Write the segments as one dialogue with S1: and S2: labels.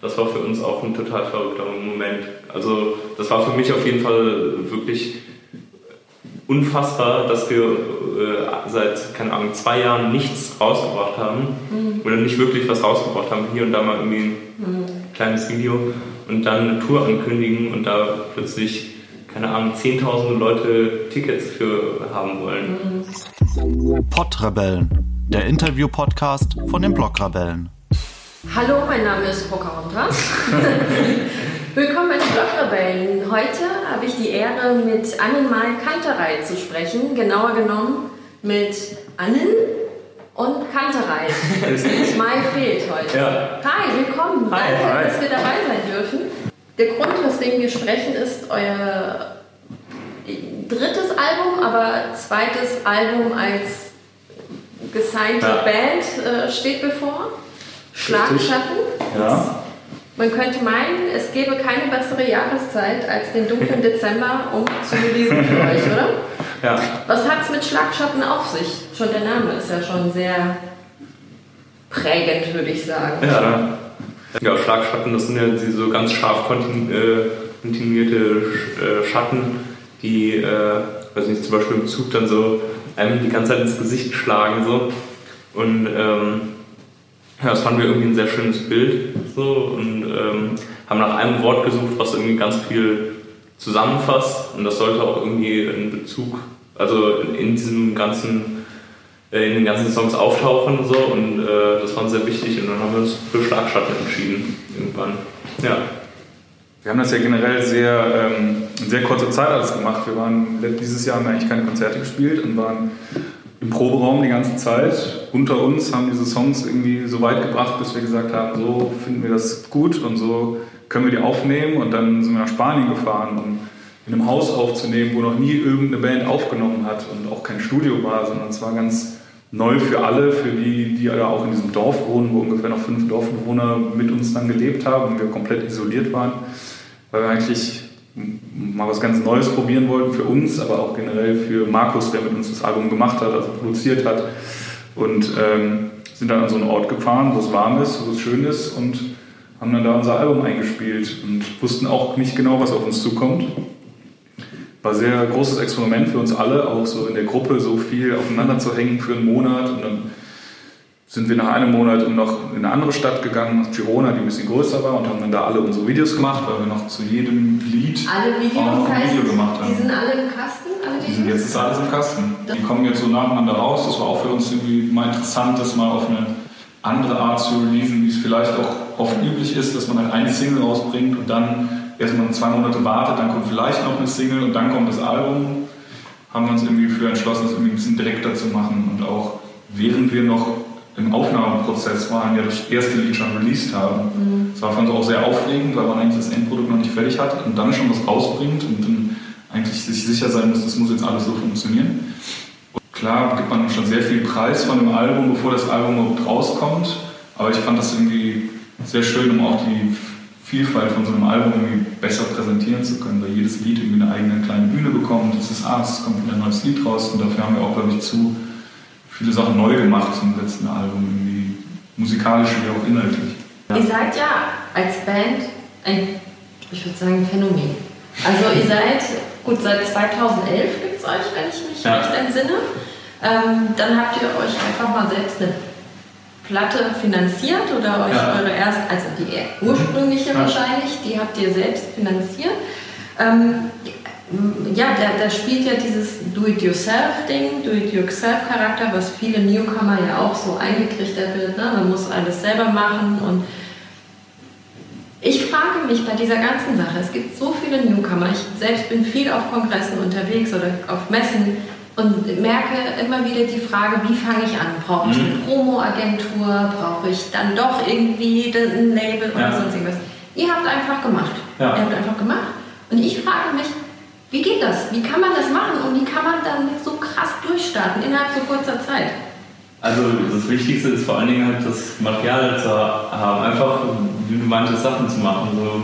S1: das war für uns auch ein total verrückter Moment. Also das war für mich auf jeden Fall wirklich unfassbar, dass wir äh, seit, keine Ahnung, zwei Jahren nichts rausgebracht haben mhm. oder nicht wirklich was rausgebracht haben, hier und da mal irgendwie ein mhm. kleines Video und dann eine Tour ankündigen und da plötzlich, keine Ahnung, zehntausende Leute Tickets für haben wollen.
S2: Mhm. Podrebellen, der Interview-Podcast von den Blogrebellen.
S3: Hallo, mein Name ist Pocahontas. Willkommen bei den Blogrebellen. Heute habe ich die Ehre, mit Annenmal Kanterei zu sprechen. Genauer genommen mit Annen und Kanterei. Mai fehlt heute. Ja. Hi, willkommen. Hi, Danke, hi. dass wir dabei sein dürfen. Der Grund, weswegen wir sprechen, ist euer drittes Album, aber zweites Album als gesignte ja. Band äh, steht bevor. Schlagschatten. Ja. Man könnte meinen, es gäbe keine bessere Jahreszeit als den dunklen Dezember, um zu lesen für euch, oder? Ja. Was hat es mit Schlagschatten auf sich? Schon der Name ist ja schon sehr prägend, würde ich sagen.
S1: Ja, ja Schlagschatten, das sind ja diese ganz scharf äh, kontinuierte äh, Schatten, die, äh, weiß nicht, zum Beispiel im Zug dann so einem die ganze Zeit ins Gesicht schlagen. So. Und ähm, ja, das fanden wir irgendwie ein sehr schönes Bild so, und ähm, haben nach einem Wort gesucht, was irgendwie ganz viel zusammenfasst und das sollte auch irgendwie in Bezug, also in, in diesem ganzen, äh, in den ganzen Songs auftauchen so und äh, das war uns sehr wichtig und dann haben wir uns für Schlagschatten entschieden irgendwann. Ja.
S4: Wir haben das ja generell sehr ähm, in sehr kurzer Zeit alles gemacht. Wir waren dieses Jahr haben wir eigentlich keine Konzerte gespielt und waren im Proberaum die ganze Zeit unter uns, haben diese Songs irgendwie so weit gebracht, bis wir gesagt haben, so finden wir das gut und so können wir die aufnehmen. Und dann sind wir nach Spanien gefahren, um in einem Haus aufzunehmen, wo noch nie irgendeine Band aufgenommen hat und auch kein Studio war, sondern es war ganz neu für alle, für die, die ja auch in diesem Dorf wohnen, wo ungefähr noch fünf Dorfbewohner mit uns dann gelebt haben und wir komplett isoliert waren, weil wir eigentlich mal was ganz Neues probieren wollten für uns, aber auch generell für Markus, der mit uns das Album gemacht hat, also produziert hat. Und ähm, sind dann an so einen Ort gefahren, wo es warm ist, wo es schön ist und haben dann da unser Album eingespielt und wussten auch nicht genau, was auf uns zukommt. War sehr großes Experiment für uns alle, auch so in der Gruppe so viel aufeinander zu hängen für einen Monat und dann sind wir nach einem Monat noch in eine andere Stadt gegangen, nach Girona, die ein bisschen größer war, und haben dann da alle unsere Videos gemacht, weil wir noch zu jedem Lied
S3: alle Videos auch noch ein Video gemacht haben. Die sind alle im Kasten? Alle
S4: die sind jetzt ist alles im Kasten. Die kommen jetzt so nacheinander raus. Das war auch für uns irgendwie mal interessant, das mal auf eine andere Art zu releasen, wie es vielleicht auch oft üblich ist, dass man halt eine Single rausbringt und dann erstmal zwei Monate wartet, dann kommt vielleicht noch eine Single und dann kommt das Album. Haben wir uns irgendwie für entschlossen, das irgendwie ein bisschen direkter zu machen und auch während wir noch im Aufnahmeprozess waren, ja das erste Lied schon released haben. Mhm. Das war für uns auch sehr aufregend, weil man eigentlich das Endprodukt noch nicht fertig hat und dann schon was rausbringt und dann eigentlich sich sicher sein muss, das muss jetzt alles so funktionieren. Und klar gibt man schon sehr viel Preis von dem Album, bevor das Album überhaupt rauskommt, aber ich fand das irgendwie sehr schön, um auch die Vielfalt von so einem Album irgendwie besser präsentieren zu können, weil jedes Lied irgendwie eine eigene kleine Bühne bekommt. Das ist, ah, es kommt wieder ein neues Lied raus und dafür haben wir auch, glaube ich, zu viele Sachen neu gemacht zum letzten Album, irgendwie musikalisch wie auch inhaltlich.
S3: Ja. Ihr seid ja als Band ein, ich würde sagen, Phänomen. Also ihr seid, gut, seit 2011 gibt es euch, wenn ich mich ja. recht entsinne. Ähm, dann habt ihr euch einfach mal selbst eine Platte finanziert oder euch ja. eure erste, also die ursprüngliche ja. wahrscheinlich, die habt ihr selbst finanziert. Ähm, ja, da, da spielt ja dieses Do-it-yourself-Ding, Do-it-yourself-Charakter, was viele Newcomer ja auch so eingetrichtert wird. Ne? Man muss alles selber machen und ich frage mich bei dieser ganzen Sache, es gibt so viele Newcomer, ich selbst bin viel auf Kongressen unterwegs oder auf Messen und merke immer wieder die Frage, wie fange ich an? Brauche ich eine mhm. Promo-Agentur? Brauche ich dann doch irgendwie ein Label oder ja. sonst irgendwas? Ihr habt einfach gemacht. Ja. Ihr habt einfach gemacht. Und ich frage mich, wie geht das? Wie kann man das machen und wie kann man dann so krass durchstarten innerhalb so kurzer Zeit?
S1: Also das Wichtigste ist vor allen Dingen halt das Material zu haben, einfach wie du meintest, Sachen zu machen, so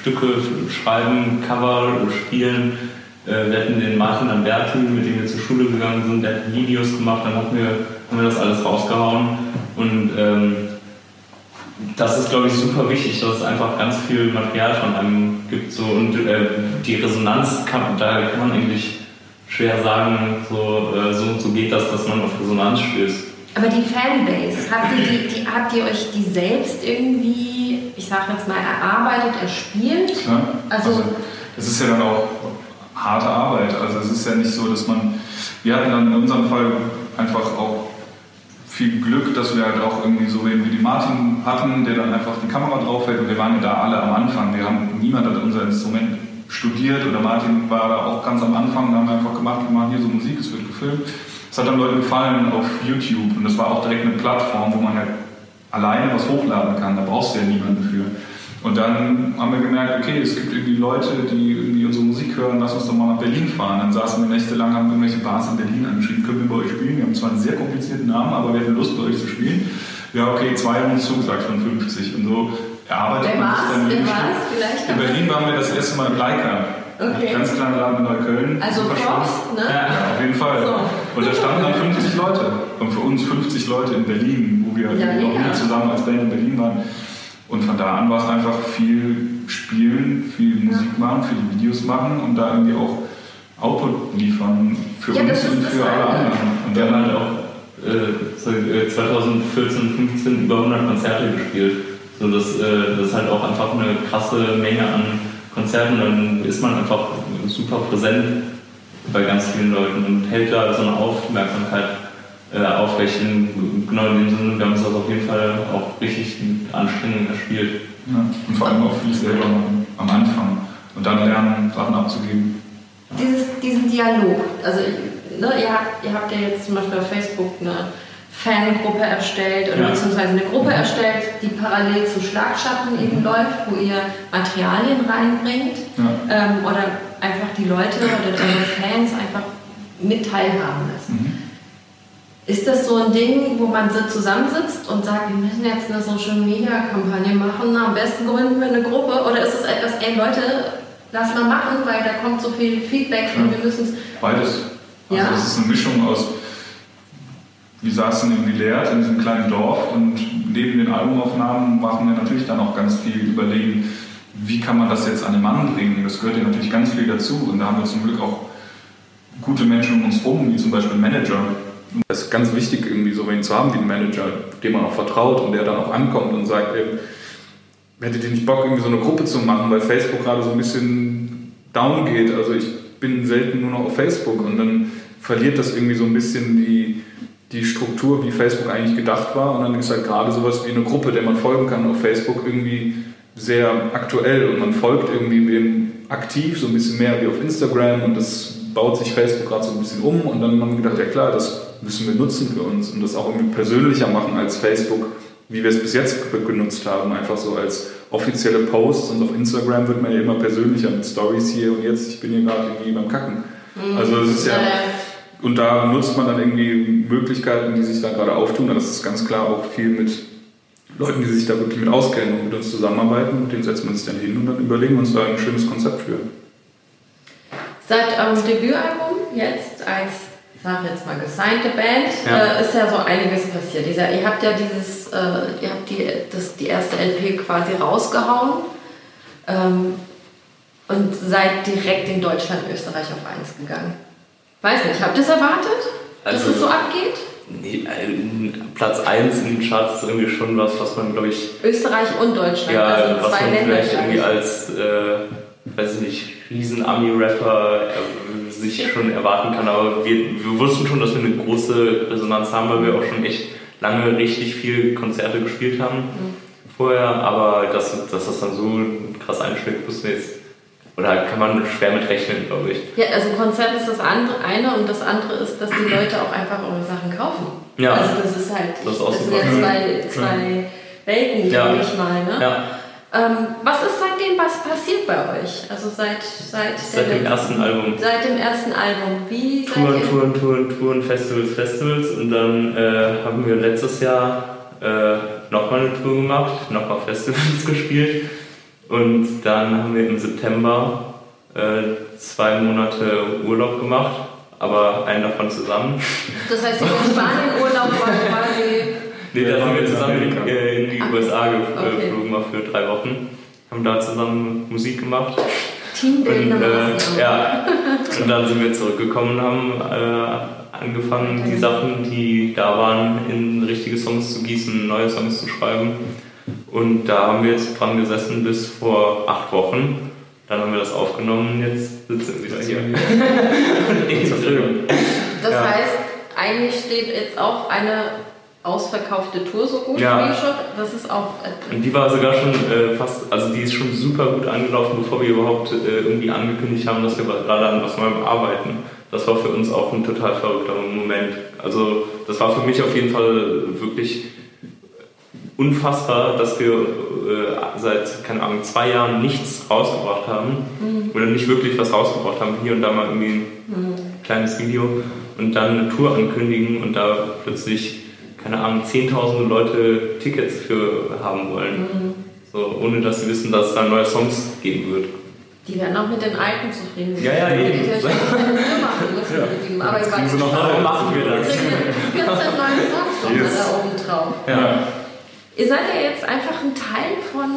S1: Stücke schreiben, Cover spielen. Äh, wir hatten den Martin Alberti, mit dem wir zur Schule gegangen sind, der hat Videos gemacht, dann haben wir, haben wir das alles rausgehauen und ähm, das ist, glaube ich, super wichtig, dass es einfach ganz viel Material von einem gibt. So, und äh, die Resonanz, kann, da kann man eigentlich schwer sagen, so, äh, so und so geht das, dass man auf Resonanz stößt.
S3: Aber die Fanbase, habt ihr, die, die, habt ihr euch die selbst irgendwie, ich sag jetzt mal, erarbeitet, erspielt?
S4: Ja, also, also es ist ja dann auch harte Arbeit. Also es ist ja nicht so, dass man, wir hatten dann in unserem Fall einfach auch viel Glück, dass wir halt auch irgendwie so wie die Martin hatten, der dann einfach die Kamera draufhält und wir waren ja da alle am Anfang. Wir haben, niemand hat unser Instrument studiert oder Martin war da auch ganz am Anfang, da haben wir einfach gemacht, wir machen hier so Musik, es wird gefilmt. Es hat dann Leuten gefallen auf YouTube und das war auch direkt eine Plattform, wo man halt alleine was hochladen kann, da brauchst du ja niemanden für. Und dann haben wir gemerkt, okay, es gibt irgendwie Leute, die irgendwie hören, lass uns doch mal nach Berlin fahren. Dann saßen wir nächtelang, haben irgendwelche Bars in Berlin angeschrieben, können wir bei euch spielen? Wir haben zwar einen sehr komplizierten Namen, aber wir hätten Lust, bei euch zu spielen. Ja, okay, zwei haben uns zugesagt von 50. Und so erarbeitet
S3: Wer
S4: man
S3: sich dann in Vielleicht
S4: In Berlin waren wir das erste Mal im Leica.
S3: Okay.
S4: Ganz kleiner Laden in Neukölln.
S3: Also Props, ne?
S4: Ja, auf jeden Fall. So. Und da standen dann 50 Leute. Und für uns 50 Leute in Berlin, wo wir ja, noch nie zusammen als Band in Berlin waren. Und von da an war es einfach viel spielen, viel Musik machen, viele Videos machen und da irgendwie auch Output liefern für
S3: ja,
S4: uns und für alle anderen.
S1: Und wir haben halt auch äh, 2014 und 2015 über 100 Konzerte gespielt. So, das, äh, das ist halt auch einfach eine krasse Menge an Konzerten. Dann ist man einfach super präsent bei ganz vielen Leuten und hält da so eine Aufmerksamkeit äh, aufrechten. Genau in dem Sinne, wir haben es das auf jeden Fall auch richtig anstrengend erspielt.
S4: Ja, und vor allem auch viel selber am Anfang und dann lernen, Sachen abzugeben.
S3: Dieses, diesen Dialog, also ne, ihr, habt, ihr habt ja jetzt zum Beispiel auf Facebook eine Fangruppe erstellt oder ja. beziehungsweise eine Gruppe mhm. erstellt, die parallel zu Schlagschatten eben mhm. läuft, wo ihr Materialien reinbringt ja. ähm, oder einfach die Leute oder eure Fans einfach mit teilhaben lassen. Mhm. Ist das so ein Ding, wo man so zusammensitzt und sagt, wir müssen jetzt eine Social Media Kampagne machen, am besten gründen wir eine Gruppe? Oder ist es etwas, ey Leute, lass mal machen, weil da kommt so viel Feedback und wir müssen es.
S4: Beides. Also ja? das ist eine Mischung aus, wir saßen in Villert, in diesem kleinen Dorf und neben den Albumaufnahmen machen wir natürlich dann auch ganz viel überlegen, wie kann man das jetzt an den Mann bringen. Das gehört ja natürlich ganz viel dazu und da haben wir zum Glück auch gute Menschen um uns herum, wie zum Beispiel Manager, es ist ganz wichtig, irgendwie so wen zu haben wie einen Manager, dem man auch vertraut und der dann auch ankommt und sagt, ey, hättet ihr nicht Bock, irgendwie so eine Gruppe zu machen, weil Facebook gerade so ein bisschen down geht. Also ich bin selten nur noch auf Facebook und dann verliert das irgendwie so ein bisschen die, die Struktur, wie Facebook eigentlich gedacht war. Und dann ist halt gerade sowas wie eine Gruppe, der man folgen kann auf Facebook, irgendwie sehr aktuell und man folgt irgendwie dem aktiv, so ein bisschen mehr wie auf Instagram und das baut sich Facebook gerade so ein bisschen um und dann haben wir gedacht, ja klar, das müssen wir nutzen für uns und das auch irgendwie persönlicher machen als Facebook, wie wir es bis jetzt genutzt haben, einfach so als offizielle Posts und auf Instagram wird man ja immer persönlicher mit Stories hier und jetzt, ich bin hier gerade irgendwie beim Kacken. Mhm. Also es ist ja, und da nutzt man dann irgendwie Möglichkeiten, die sich da gerade auftun, das ist ganz klar auch viel mit Leuten, die sich da wirklich mit auskennen und mit uns zusammenarbeiten, mit denen setzen wir uns dann hin und dann überlegen wir uns da ein schönes Konzept für.
S3: Seit eurem Debütalbum jetzt als ich sage jetzt mal gesignte Band, ja. Äh, ist ja so einiges passiert. Dieser, ihr habt ja dieses, äh, ihr habt die, das, die erste LP quasi rausgehauen ähm, und seid direkt in Deutschland, Österreich auf 1 gegangen. Weiß nicht, habt ihr es erwartet, also, dass es so abgeht?
S1: Nee, äh, Platz 1 in den Charts ist irgendwie schon was, was man, glaube ich.
S3: Österreich und Deutschland,
S1: ja, also was zwei man Länder. Vielleicht irgendwie als, äh, weiß ich nicht, Riesen-Ami-Rapper äh, sich schon erwarten kann. Aber wir, wir wussten schon, dass wir eine große Resonanz haben, weil wir auch schon echt lange richtig viel Konzerte gespielt haben mhm. vorher. Aber dass, dass das dann so krass einschlägt, wussten wir jetzt. Oder kann man schwer mit rechnen, glaube ich.
S3: Ja, also Konzert ist das andere, eine und das andere ist, dass die Leute auch einfach eure Sachen kaufen. Ja. Also das ist halt, das, ist das sind ja zwei, zwei Welten, ja. ich mal. Ne? Ja. Ähm, was ist seitdem was passiert bei euch? Also seit seit,
S1: seit dem ersten Album.
S3: Seit dem ersten Album. Wie
S1: Touren, Touren, Touren, Touren, Festivals, Festivals und dann äh, haben wir letztes Jahr äh, nochmal eine Tour gemacht, nochmal Festivals gespielt und dann haben wir im September äh, zwei Monate Urlaub gemacht, aber einen davon zusammen.
S3: Das heißt, der Spanien-Urlaub war quasi
S1: Nee, da sind wir zusammen in, äh, in die
S3: Ah,
S1: USA
S3: okay.
S1: geflogen, mal für drei Wochen. Haben da zusammen Musik gemacht. Und,
S3: Teambildende
S1: äh, ja, und dann sind wir zurückgekommen und haben äh, angefangen, die Sachen, die da waren, in richtige Songs zu gießen, neue Songs zu schreiben. Und da haben wir jetzt dran gesessen bis vor acht Wochen. Dann haben wir das aufgenommen und jetzt sitzen wir wieder hier.
S3: Das heißt, eigentlich steht jetzt auch eine ausverkaufte Tour so gut
S1: Ja.
S3: wie schon. Das ist auch. äh,
S1: Und die war sogar schon äh, fast, also die ist schon super gut angelaufen, bevor wir überhaupt äh, irgendwie angekündigt haben, dass wir gerade an was Neuem arbeiten. Das war für uns auch ein total verrückter Moment. Also das war für mich auf jeden Fall wirklich unfassbar, dass wir äh, seit, keine Ahnung, zwei Jahren nichts rausgebracht haben oder nicht wirklich was rausgebracht haben. Hier und da mal irgendwie ein kleines Video und dann eine Tour ankündigen und da plötzlich, keine Ahnung, zehntausende Leute Tickets für haben wollen. So, ohne dass sie wissen, dass es da neue Songs geben wird.
S3: Die werden auch mit den alten zufrieden sein.
S1: Ja, ja,
S3: Die
S1: eben.
S3: müssen
S4: Ja.
S3: Aber ich
S4: kriegen sie noch.
S1: Warum machen wir das?
S3: Wir kriegen 14 neue Songs
S4: Yes.
S3: da oben drauf.
S4: Ja.
S3: Ihr seid ja jetzt einfach ein Teil von,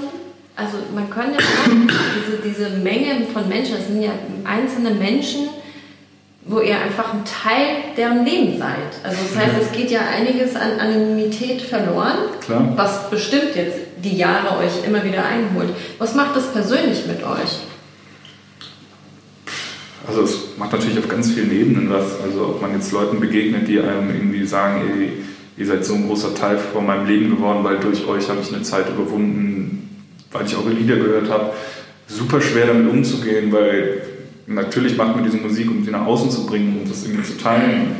S3: also man kann ja sagen, diese, diese Menge von Menschen, das sind ja einzelne Menschen, wo ihr einfach ein Teil deren Leben seid. Also das heißt, es geht ja einiges an Anonymität verloren,
S4: Klar.
S3: was bestimmt jetzt die Jahre euch immer wieder einholt. Was macht das persönlich mit euch?
S4: Also es macht natürlich auf ganz vielen Ebenen was. Also ob man jetzt Leuten begegnet, die einem irgendwie sagen, ey, ihr seid so ein großer Teil von meinem Leben geworden, weil durch euch habe ich eine Zeit überwunden, weil ich eure Lieder gehört habe. Super schwer damit umzugehen, weil natürlich macht man diese Musik, um sie nach außen zu bringen und das irgendwie zu teilen.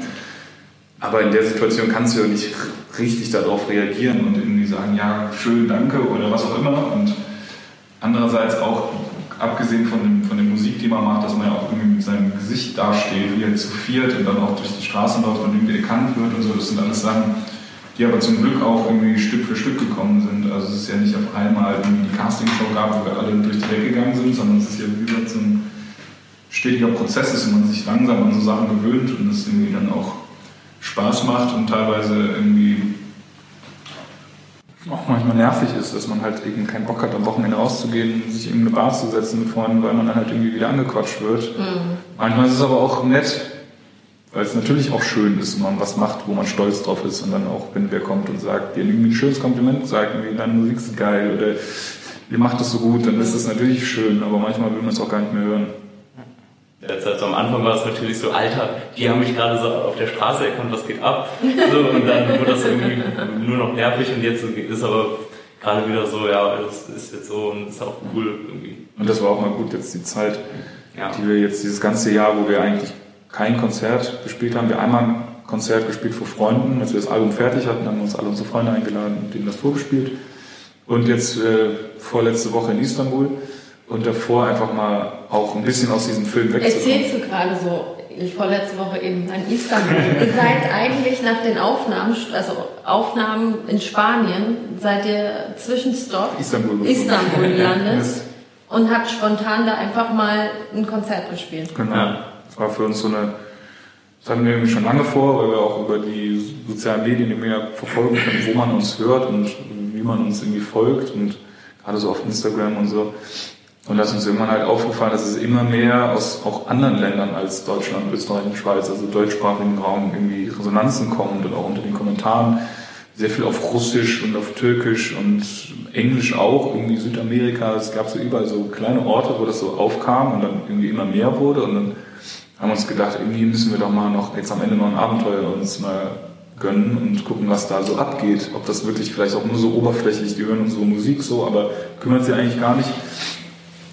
S4: Aber in der Situation kannst du ja nicht richtig darauf reagieren und irgendwie sagen, ja, schön, danke oder was auch immer. Und andererseits auch, abgesehen von, dem, von der Musik, die man macht, dass man ja auch irgendwie mit seinem Gesicht dasteht, wie er zu viert und dann auch durch die Straßen läuft und irgendwie erkannt wird und so. Das sind alles Sachen, die aber zum Glück auch irgendwie Stück für Stück gekommen sind. Also es ist ja nicht auf einmal irgendwie die Castingshow gab, wo wir alle durch die Decke gegangen sind, sondern es ist ja wie gesagt so ein stetiger Prozess ist und man sich langsam an so Sachen gewöhnt und es irgendwie dann auch Spaß macht und teilweise irgendwie auch manchmal nervig ist, dass man halt eben keinen Bock hat, am Wochenende rauszugehen sich in eine Bar zu setzen mit Freunden, weil man dann halt irgendwie wieder angequatscht wird. Manchmal ist es aber auch nett, weil es natürlich auch schön ist, wenn man was macht, wo man stolz drauf ist und dann auch, wenn wer kommt und sagt, dir irgendwie ein schönes Kompliment sagt, irgendwie deine Musik ist geil oder ihr macht das so gut, dann ist das natürlich schön, aber manchmal will man es auch gar nicht mehr hören.
S1: Jetzt also am Anfang war es natürlich so, Alter, die haben mich gerade so auf der Straße erkannt, was geht ab? So, und dann wurde das irgendwie nur noch nervig und jetzt ist aber gerade wieder so, ja, das ist jetzt so und ist auch cool irgendwie.
S4: Und das war auch mal gut jetzt die Zeit,
S1: Ja.
S4: die wir jetzt dieses ganze Jahr, wo wir eigentlich kein Konzert gespielt haben, wir einmal ein Konzert gespielt vor Freunden, als wir das Album fertig hatten, haben uns alle unsere Freunde eingeladen und denen das vorgespielt. Und jetzt äh, vorletzte Woche in Istanbul und davor einfach mal auch ein bisschen aus diesem Film wegzukommen.
S3: Erzählst du gerade so, ich vorletzte Woche eben in Istanbul. ihr seid eigentlich nach den Aufnahmen, also Aufnahmen in Spanien, seid ihr Zwischenstopp
S4: Istanbul.
S3: Istanbul gelandet und habt spontan da einfach mal ein Konzert gespielt.
S4: Genau.
S1: Ja.
S4: Das war für uns so eine, das hatten wir irgendwie schon lange vor, weil wir auch über die sozialen Medien immer mehr verfolgen können, wo man uns hört und wie man uns irgendwie folgt und gerade so auf Instagram und so. Und da ist uns irgendwann halt aufgefallen, dass es immer mehr aus auch anderen Ländern als Deutschland, Österreich und Schweiz, also deutschsprachigen Raum, irgendwie Resonanzen kommen und auch unter den Kommentaren sehr viel auf Russisch und auf Türkisch und Englisch auch, irgendwie Südamerika. Es gab so überall so kleine Orte, wo das so aufkam und dann irgendwie immer mehr wurde. Und dann haben wir uns gedacht, irgendwie müssen wir doch mal noch jetzt am Ende noch ein Abenteuer uns mal gönnen und gucken, was da so abgeht. Ob das wirklich vielleicht auch nur so oberflächlich, die hören unsere Musik so, aber kümmert sie eigentlich gar nicht.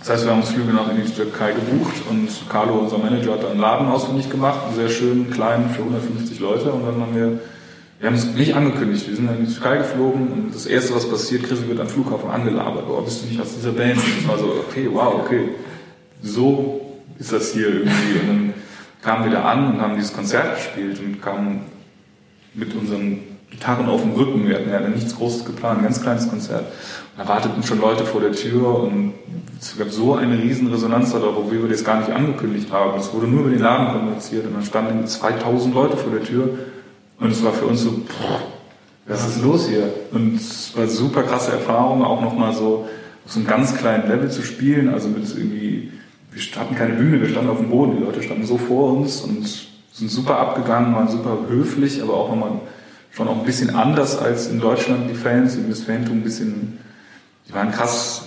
S4: Das heißt, wir haben uns Flüge nach in die Türkei gebucht und Carlo, unser Manager, hat einen Laden ausfindig gemacht, einen sehr schönen, kleinen, für 150 Leute. Und dann haben wir, wir haben es nicht angekündigt, wir sind dann in die Türkei geflogen und das Erste, was passiert, Chris wird am Flughafen angelabert. Oh, bist du nicht aus dieser Band? Und das war so, okay, wow, okay. So ist das hier irgendwie. Und dann kamen wir da an und haben dieses Konzert gespielt und kamen mit unseren Gitarren auf dem Rücken. Wir hatten ja nichts Großes geplant, ein ganz kleines Konzert. Da warteten schon Leute vor der Tür und es gab so eine riesen Resonanz darauf, obwohl wir das gar nicht angekündigt haben. Es wurde nur über den Laden kommuniziert und dann standen 2000 Leute vor der Tür und es war für uns so, pff, was ist los hier? Und es war super krasse Erfahrung, auch nochmal so auf so einem ganz kleinen Level zu spielen, also mit irgendwie, wir hatten keine Bühne, wir standen auf dem Boden, die Leute standen so vor uns und sind super abgegangen, waren super höflich, aber auch nochmal schon auch ein bisschen anders als in Deutschland die Fans, die das Fantum ein bisschen, die waren krass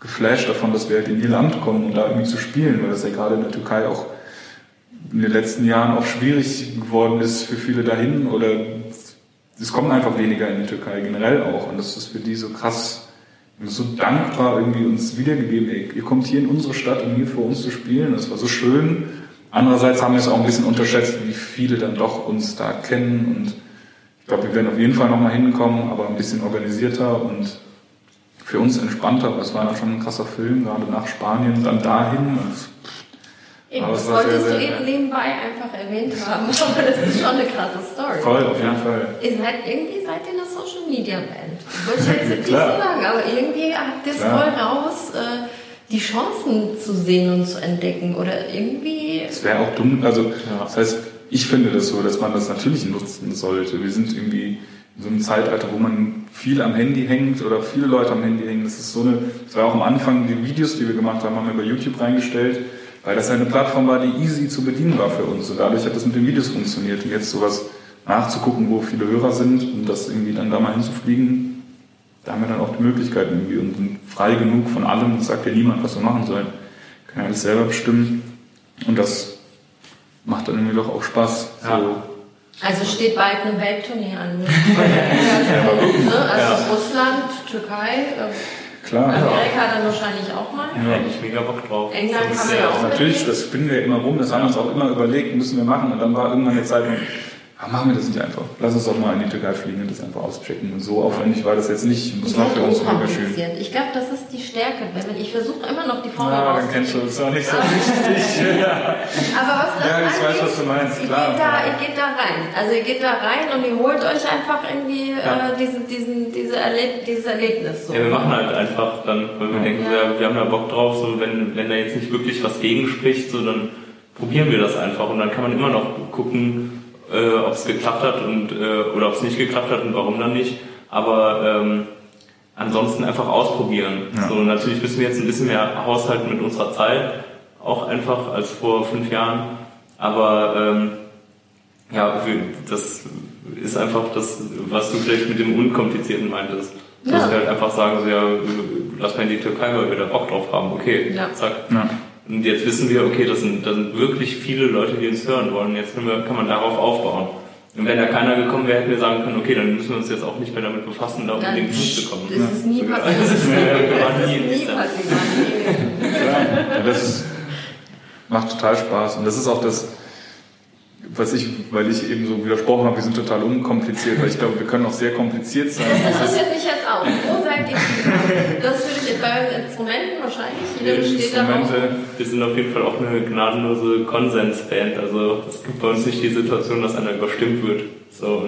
S4: geflasht davon, dass wir halt in ihr Land kommen, um da irgendwie zu spielen, weil das ja gerade in der Türkei auch in den letzten Jahren auch schwierig geworden ist für viele dahin oder es kommen einfach weniger in die Türkei generell auch und das ist für die so krass, so dankbar irgendwie uns wiedergegeben, ey, ihr kommt hier in unsere Stadt, um hier vor uns zu spielen, das war so schön. Andererseits haben wir es auch ein bisschen unterschätzt, wie viele dann doch uns da kennen und ich glaube, wir werden auf jeden Fall nochmal hinkommen, aber ein bisschen organisierter und für uns entspannter. Aber es war dann schon ein krasser Film, gerade nach Spanien, dann dahin. Und
S3: Eben, das wolltest sehr, du eben nebenbei einfach erwähnt haben, aber das ist schon eine krasse Story.
S4: Voll, auf jeden Fall.
S3: Ihr seid irgendwie seid ihr eine Social Media Band. Wollte ich jetzt nicht so sagen, aber irgendwie habt ihr es voll raus, äh, die Chancen zu sehen und zu entdecken oder irgendwie.
S4: Es wäre auch dumm, also ja. das heißt, ich finde das so, dass man das natürlich nutzen sollte. Wir sind irgendwie in so einem Zeitalter, wo man viel am Handy hängt oder viele Leute am Handy hängen. Das ist so eine, das war auch am Anfang die Videos, die wir gemacht haben, haben wir bei YouTube reingestellt weil das eine Plattform war, die easy zu bedienen war für uns. Und dadurch hat das mit den Videos funktioniert. Und jetzt sowas nachzugucken, wo viele Hörer sind und das irgendwie dann da mal hinzufliegen, da haben wir dann auch die Möglichkeit irgendwie und sind frei genug von allem, das sagt ja niemand, was wir machen sollen. Kann ja alles selber bestimmen. Und das macht dann irgendwie doch auch Spaß. Ja.
S3: Also steht bald eine Welttournee an. ja, also Russland, Türkei. Äh,
S4: Klar.
S3: Amerika dann wahrscheinlich auch mal.
S1: Ja, ich mega Bock drauf.
S3: England haben wir auch.
S4: Natürlich, das spinnen wir immer rum, das haben wir uns auch immer überlegt, müssen wir machen. Und dann war irgendwann eine Zeit, aber machen wir das nicht einfach. Lass uns doch mal in die Türkei fliegen und das einfach auschecken. Und so aufwendig war das jetzt nicht. Das war für uns schön.
S3: Ich glaube, das ist die Stärke. Ich versuche immer noch die Formel
S4: Ja, dann kennst du das auch nicht so richtig.
S3: ja. Aber was das
S4: Ja, ich weiß, was du meinst. Klar.
S3: Ihr geht, da, ihr geht da rein. Also ihr geht da rein und ihr holt euch einfach irgendwie ja. äh, diesen, diesen, diese Erleb dieses Erlebnis. So.
S1: Ja, wir machen halt einfach dann, weil wir ja. denken, ja. wir haben da Bock drauf, so wenn, wenn da jetzt nicht wirklich was gegenspricht, so dann probieren wir das einfach und dann kann man immer noch gucken, äh, ob es geklappt hat und äh, oder ob es nicht geklappt hat und warum dann nicht. Aber ähm, ansonsten einfach ausprobieren. Ja. So natürlich müssen wir jetzt ein bisschen mehr haushalten mit unserer Zeit, auch einfach als vor fünf Jahren. Aber ähm, ja, das ist einfach das, was du vielleicht mit dem Unkomplizierten meintest. Ja. Dass wir halt einfach sagen, so, ja, lass mal in die Türkei, weil wir da Bock drauf haben. Okay, ja. zack. Ja. Und jetzt wissen wir, okay, das sind, das sind wirklich viele Leute, die uns hören wollen. Jetzt wir, kann man darauf aufbauen. Und wenn da keiner gekommen wäre, hätten wir sagen können, okay, dann müssen wir uns jetzt auch nicht mehr damit befassen, da unbedingt hinzukommen.
S3: Das ist nie passiert. Das ist nie passiert.
S4: Ja, das macht total Spaß. Und das ist auch das, was ich, weil ich eben so widersprochen habe, wir sind total unkompliziert, weil ich glaube, wir können auch sehr kompliziert sein.
S3: Das interessiert mich jetzt auch. Wo seid ihr? Das würde ich bei Instrumenten wahrscheinlich. Jeder steht Instrumente.
S1: Wir sind auf jeden Fall auch eine gnadenlose Konsensband. Also es gibt bei uns nicht die Situation, dass einer überstimmt wird. So,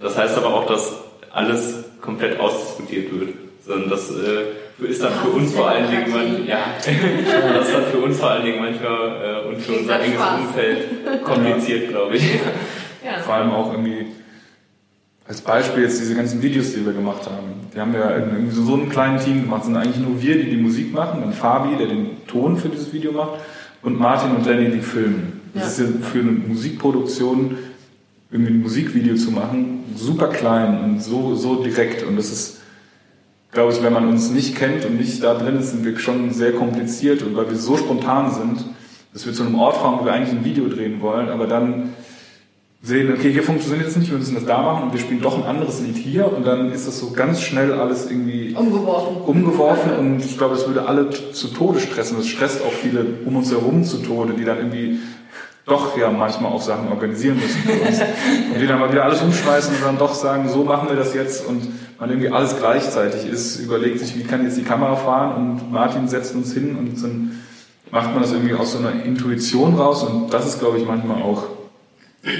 S1: das heißt aber auch, dass alles komplett ausdiskutiert wird. Sondern das äh, ist dann für uns vor allen Dingen, man, ja, das ist dann für uns vor allen Dingen manchmal äh, und für unser enges Umfeld kompliziert, glaube ich.
S4: Ja. Vor allem auch irgendwie als Beispiel jetzt diese ganzen Videos, die wir gemacht haben. Die haben wir in so einem kleinen Team gemacht. Es sind eigentlich nur wir, die die Musik machen, dann Fabi, der den Ton für dieses Video macht, und Martin und Danny, die filmen. Das ja. ist ja für eine Musikproduktion, irgendwie ein Musikvideo zu machen, super klein und so, so direkt. Und das ist, glaube ich, wenn man uns nicht kennt und nicht da drin ist, sind wir schon sehr kompliziert. Und weil wir so spontan sind, dass wir zu einem Ort fahren, wo wir eigentlich ein Video drehen wollen, aber dann sehen, okay, hier funktioniert es nicht, wir müssen das da machen und wir spielen doch ein anderes Lied hier und dann ist das so ganz schnell alles irgendwie
S3: umgeworfen.
S4: umgeworfen und ich glaube, es würde alle zu Tode stressen. Das stresst auch viele um uns herum zu Tode, die dann irgendwie doch ja manchmal auch Sachen organisieren müssen für uns. Und die dann mal wieder alles umschmeißen und dann doch sagen, so machen wir das jetzt und man irgendwie alles gleichzeitig ist, überlegt sich, wie kann jetzt die Kamera fahren und Martin setzt uns hin und dann macht man das irgendwie aus so einer Intuition raus und das ist, glaube ich, manchmal auch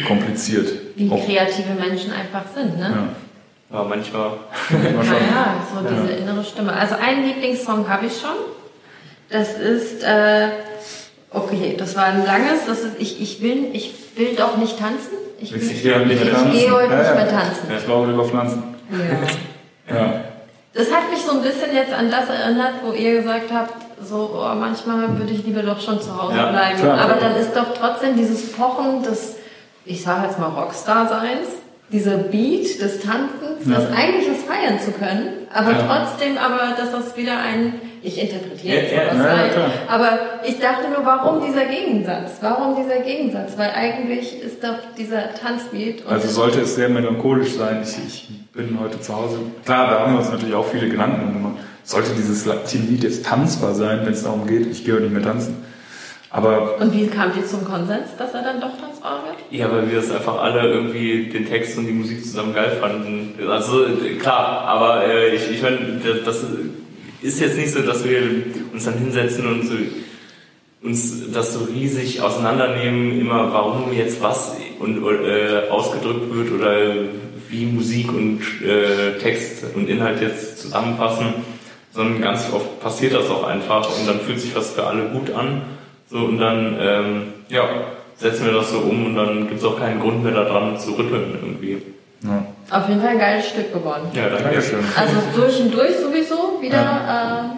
S4: kompliziert.
S3: Wie auch. kreative Menschen einfach sind, ne?
S1: Ja. Ja, manchmal.
S3: naja, so diese innere Stimme. Also einen Lieblingssong habe ich schon. Das ist äh, Okay, das war ein langes, das ist, ich, ich, will, ich will doch nicht tanzen. Ich, will,
S4: Ich gehe heute nicht mehr tanzen.
S3: Ich gehe heute
S4: Ja,
S3: nicht
S4: ja.
S3: mehr tanzen.
S4: Ich glaube über Pflanzen.
S3: Ja.
S4: Ja.
S3: Das hat mich so ein bisschen jetzt an das erinnert, wo ihr gesagt habt, so oh, manchmal würde ich lieber doch schon zu Hause
S1: Ja,
S3: bleiben.
S4: klar.
S3: Aber dann ist doch trotzdem dieses Pochen des, ich sage jetzt mal Rockstar-Seins, dieser Beat des Tanzens,
S4: Ja.
S3: das eigentlich ist feiern zu können, aber
S4: Ja.
S3: trotzdem, aber dass das wieder ein, ich interpretiere jetzt
S1: Ja, ja,
S3: rein, aber ich dachte nur, warum dieser Gegensatz? Warum dieser Gegensatz? Weil eigentlich ist doch dieser Tanzbeat
S4: Also sollte es sehr melancholisch sein. Ich, ich bin heute zu Hause. Klar, da haben wir uns natürlich auch viele Gedanken gemacht. Sollte dieses Lied jetzt tanzbar sein, wenn es darum geht, ich gehe nicht mehr tanzen. Aber
S3: und wie kamt ihr zum Konsens, dass er dann doch tanzbar wird?
S1: Ja, weil wir das einfach alle irgendwie den Text und die Musik zusammen geil fanden. Also äh, klar, aber äh, ich, ich meine, das ist jetzt nicht so, dass wir uns dann hinsetzen und so, uns das so riesig auseinandernehmen, immer warum jetzt was und, äh, ausgedrückt wird oder wie Musik und äh, Text und Inhalt jetzt zusammenpassen, sondern ganz oft passiert das auch einfach und dann fühlt sich was für alle gut an. So und dann ähm, ja, setzen wir das so um und dann gibt es auch keinen Grund mehr daran zu rütteln irgendwie.
S4: ja.
S3: Auf jeden Fall ein geiles Stück geworden.
S1: Ja, danke.
S4: Dankeschön.
S3: Also durch und durch sowieso wieder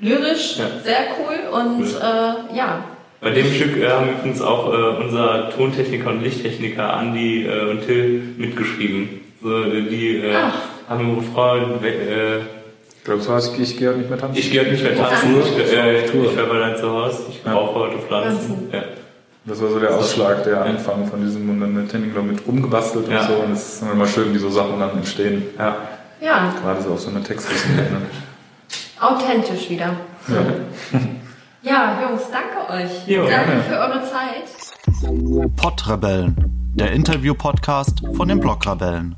S3: äh, lyrisch,
S1: Ja.
S3: sehr cool und äh, ja.
S1: Bei dem Stück äh, haben übrigens auch äh, unser Tontechniker und Lichttechniker Andi äh, und Till mitgeschrieben. So, äh, die äh, haben im Refrain,
S4: Ich glaube, so heißt, ich gehe heute nicht mehr tanzen.
S1: ich gehe heute nicht mehr tanzen,
S4: Tour?
S1: ich, äh, ich war bei dein Zuhause, ich
S4: Ja.
S1: brauche heute Pflanzen. Ja.
S4: Das war so der Ausschlag, der Anfang von diesem und dann mit Henning mit rumgebastelt
S1: Ja.
S4: und so. Und es ist immer schön, wie so Sachen dann entstehen.
S1: Ja.
S3: Ja,
S4: Gerade so auf so einer Textliste. Ne?
S3: authentisch wieder. Ja, Jungs, danke euch.
S1: Jo,
S3: danke
S4: gerne.
S3: für eure Zeit.
S2: Pottrebellen, der Interview-Podcast von den Blockrebellen.